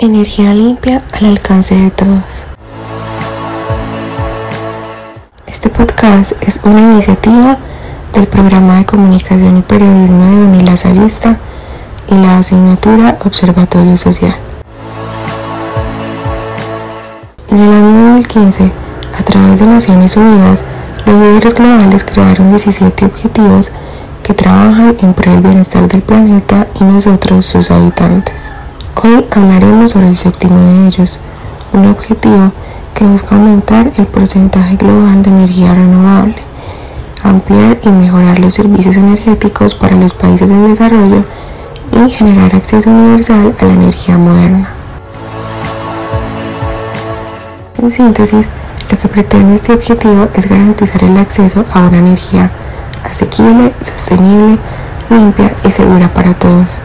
Energía limpia al alcance de todos. Este podcast es una iniciativa del programa de comunicación y periodismo de Unilasallista y la asignatura Observatorio Social. En el año 2015, a través de Naciones Unidas, los líderes globales crearon 17 objetivos que trabajan en pro del bienestar del planeta y nosotros, sus habitantes. Hoy hablaremos sobre el séptimo de ellos, un objetivo que busca aumentar el porcentaje global de energía renovable, ampliar y mejorar los servicios energéticos para los países en desarrollo y generar acceso universal a la energía moderna. En síntesis, lo que pretende este objetivo es garantizar el acceso a una energía asequible, sostenible, limpia y segura para todos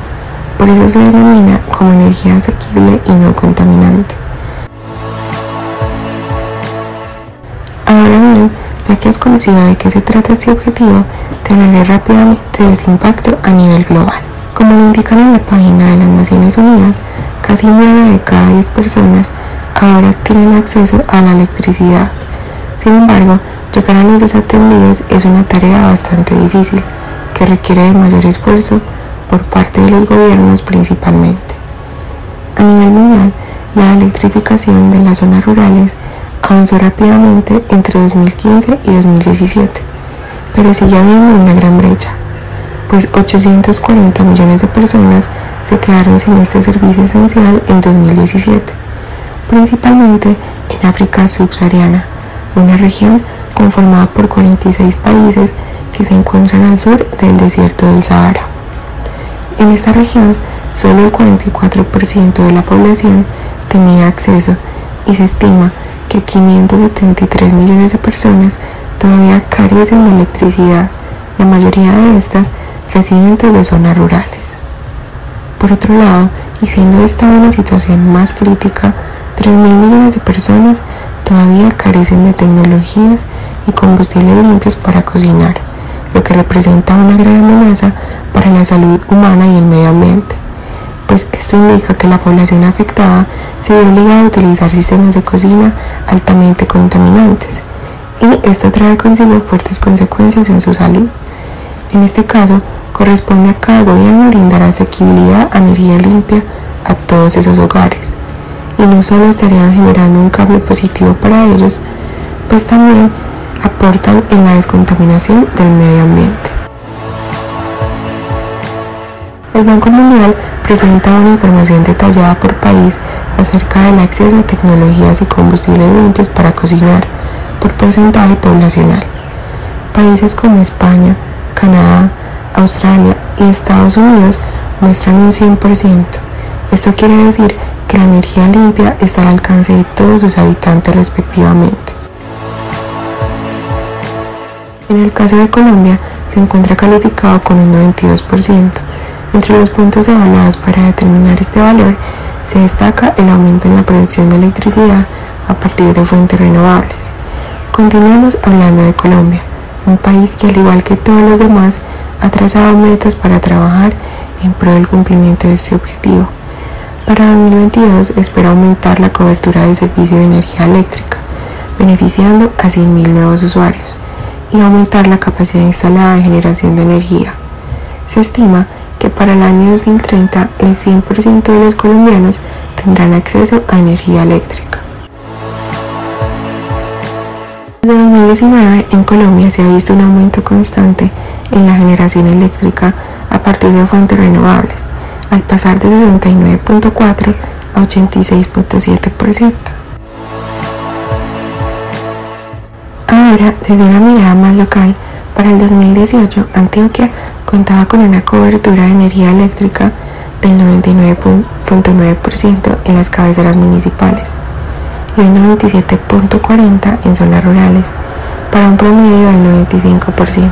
por eso se denomina como energía asequible y no contaminante. Ahora bien, ya que es conocido de qué se trata este objetivo, te hablaré rápidamente de impacto a nivel global. Como lo indican en la página de las Naciones Unidas, casi 9 de cada 10 personas ahora tienen acceso a la electricidad. Sin embargo, llegar a los desatendidos es una tarea bastante difícil, que requiere de mayor esfuerzo por parte de los gobiernos principalmente. A nivel mundial, la electrificación de las zonas rurales avanzó rápidamente entre 2015 y 2017, pero sigue habiendo una gran brecha, pues 840 millones de personas se quedaron sin este servicio esencial en 2017, principalmente en África subsahariana, una región conformada por 46 países que se encuentran al sur del desierto del Sahara. En esta región, solo el 44% de la población tenía acceso y se estima que 573 millones de personas todavía carecen de electricidad, la mayoría de estas residentes de zonas rurales. Por otro lado, y siendo esta una situación más crítica, 3 mil millones de personas todavía carecen de tecnologías y combustibles limpios para cocinar, lo que representa una gran amenaza para la salud humana y el medio ambiente, pues esto indica que la población afectada se ve obligada a utilizar sistemas de cocina altamente contaminantes y esto trae consigo fuertes consecuencias en su salud. En este caso, corresponde a cada gobierno brindar asequibilidad a energía limpia a todos esos hogares y no solo estarían generando un cambio positivo para ellos, pues también aportan en la descontaminación del medio ambiente. El Banco Mundial presenta una información detallada por país acerca del acceso a tecnologías y combustibles limpios para cocinar por porcentaje poblacional. Países como España, Canadá, Australia y Estados Unidos muestran un 100%. Esto quiere decir que la energía limpia está al alcance de todos sus habitantes respectivamente. En el caso de Colombia, se encuentra calificado con un 92%, entre los puntos evaluados para determinar este valor se destaca el aumento en la producción de electricidad a partir de fuentes renovables. Continuamos hablando de Colombia, un país que al igual que todos los demás ha trazado metas para trabajar en pro del cumplimiento de este objetivo. Para 2022 espera aumentar la cobertura del servicio de energía eléctrica, beneficiando a 100.000 nuevos usuarios, y aumentar la capacidad instalada de generación de energía. Se estima que para el año 2030 el 100% de los colombianos tendrán acceso a energía eléctrica. Desde 2019 en Colombia se ha visto un aumento constante en la generación eléctrica a partir de fuentes renovables, al pasar de 69.4 a 86.7%. Ahora, desde una mirada más local, para el 2018 Antioquia contaba con una cobertura de energía eléctrica del 99.9% en las cabeceras municipales y un 97.40% en zonas rurales, para un promedio del 95%.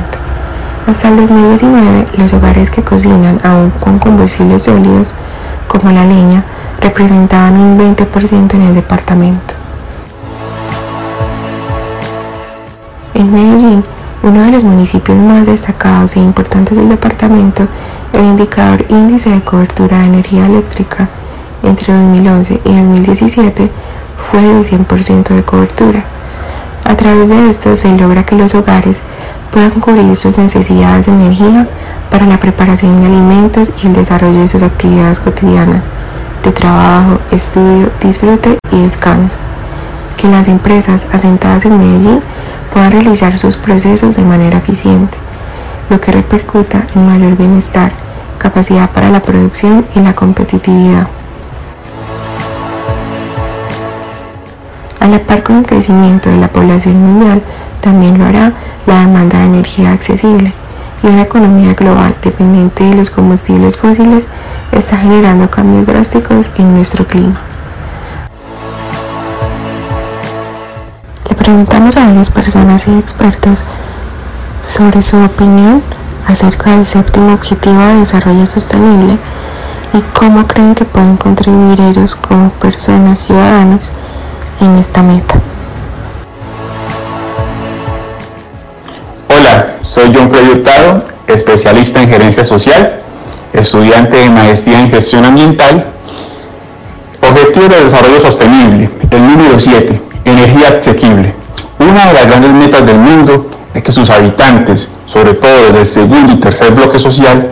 Hasta el 2019, los hogares que cocinan aún con combustibles sólidos, como la leña, representaban un 20% en el departamento. Medellín, uno de los municipios más destacados e importantes del departamento, el indicador índice de cobertura de energía eléctrica entre 2011 y 2017 fue del 100% de cobertura. A través de esto se logra que los hogares puedan cubrir sus necesidades de energía para la preparación de alimentos y el desarrollo de sus actividades cotidianas de trabajo, estudio, disfrute y descanso. Que las empresas asentadas en Medellín puedan realizar sus procesos de manera eficiente, lo que repercuta en mayor bienestar, capacidad para la producción y la competitividad. A la par con el crecimiento de la población mundial, también lo hará la demanda de energía accesible y una economía global dependiente de los combustibles fósiles está generando cambios drásticos en nuestro clima. Preguntamos a varias personas y expertos sobre su opinión acerca del séptimo objetivo de desarrollo sostenible y cómo creen que pueden contribuir ellos como personas ciudadanas en esta meta. Hola, soy John Freddy Hurtado, especialista en gerencia social, estudiante de maestría en gestión ambiental. Objetivo de desarrollo sostenible, el número 7, energía asequible. Una de las grandes metas del mundo es que sus habitantes, sobre todo del segundo y tercer bloque social,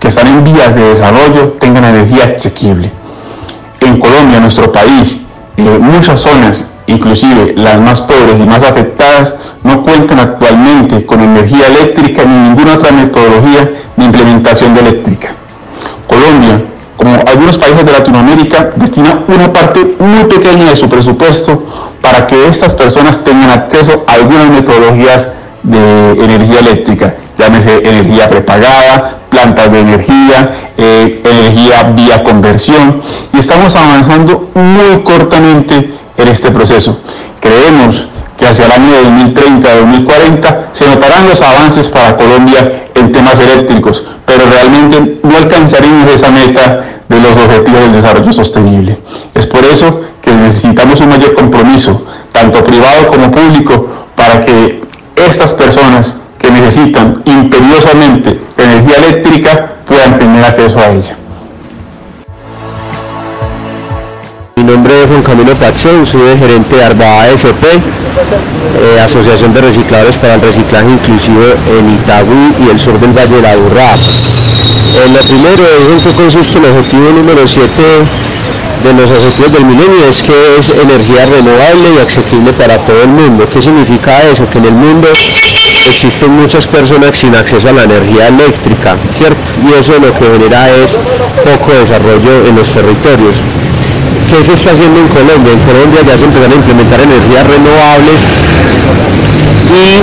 que están en vías de desarrollo, tengan energía asequible. En Colombia, nuestro país, muchas zonas, inclusive las más pobres y más afectadas, no cuentan actualmente con energía eléctrica ni ninguna otra metodología de implementación de eléctrica. Colombia, como algunos países de Latinoamérica, destina una parte muy pequeña de su presupuesto para que estas personas tengan acceso a algunas metodologías de energía eléctrica, llámese energía prepagada, plantas de energía, eh, energía vía conversión, y estamos avanzando muy cortamente en este proceso. Creemos que hacia el año 2030-2040 se notarán los avances para Colombia en temas eléctricos, pero realmente no alcanzaremos esa meta de los objetivos del desarrollo sostenible. Es por eso que necesitamos un mayor compromiso, tanto privado como público, para que estas personas que necesitan imperiosamente energía eléctrica puedan tener acceso a ella. Mi nombre es Juan Camilo Pachón, soy el gerente de Arba ASP, eh, Asociación de Recicladores para el Reciclaje Inclusivo en Itagüí y el sur del Valle de la Urrapa. Eh, lo primero es en qué consiste el objetivo número 7 de los objetivos del milenio es que es energía renovable y accesible para todo el mundo. ¿Qué significa eso? Que en el mundo existen muchas personas sin acceso a la energía eléctrica, ¿cierto? Y eso lo que genera es poco desarrollo en los territorios. ¿Qué se está haciendo en Colombia? En Colombia ya se empezaron a implementar energías renovables y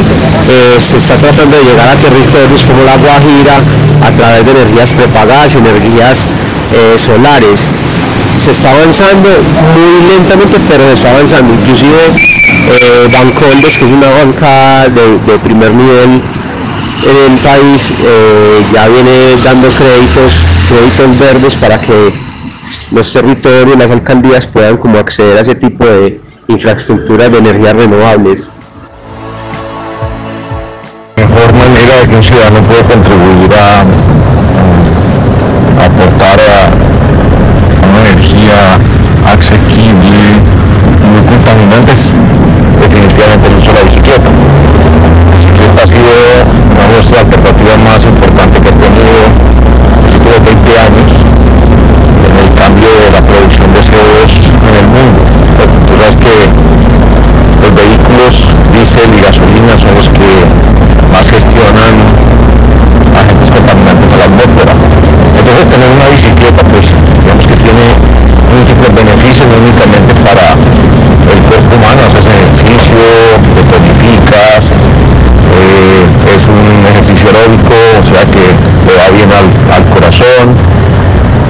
eh, se está tratando de llegar a territorios como la Guajira a través de energías prepagadas, energías eh, solares se está avanzando muy lentamente, pero se está avanzando. Inclusive eh, Bancoldes, que es una banca de, primer nivel en el país, eh, ya viene dando créditos, créditos verdes para que los territorios, las alcaldías puedan como acceder a ese tipo de infraestructuras de energías renovables. Mejor manera de que un ciudadano puede contribuir a únicamente para el cuerpo humano, haces ejercicio, te tonificas, eh, es un ejercicio aeróbico, o sea que le va bien al, corazón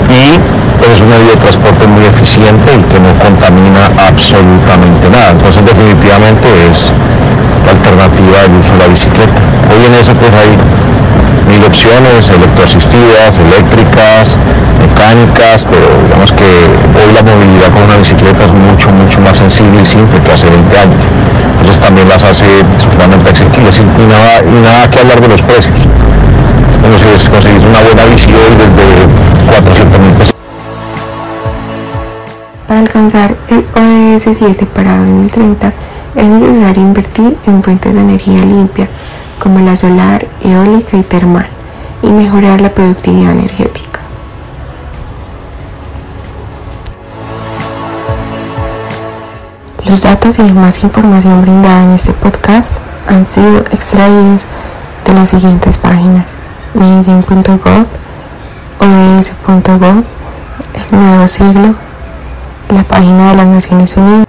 y pues, es un medio de transporte muy eficiente y que no contamina absolutamente nada. Entonces definitivamente es la alternativa del uso de la bicicleta. Hoy en eso pues hay mil opciones, electroasistidas, eléctricas, mecánicas, pero digamos que hoy la movilidad con una bicicleta es mucho, mucho más sensible y simple que hace 20 años. Entonces también las hace totalmente asequibles y nada, y nada que hablar de los precios. Bueno, si conseguís una buena bici hoy desde 400 mil pesos. Para alcanzar el ODS 7 para 2030 es necesario invertir en fuentes de energía limpia como la solar, eólica y termal y mejorar la productividad energética. Los datos y demás información brindada en este podcast han sido extraídos de las siguientes páginas medellín.gov, ods.gov, el nuevo siglo, la página de las Naciones Unidas,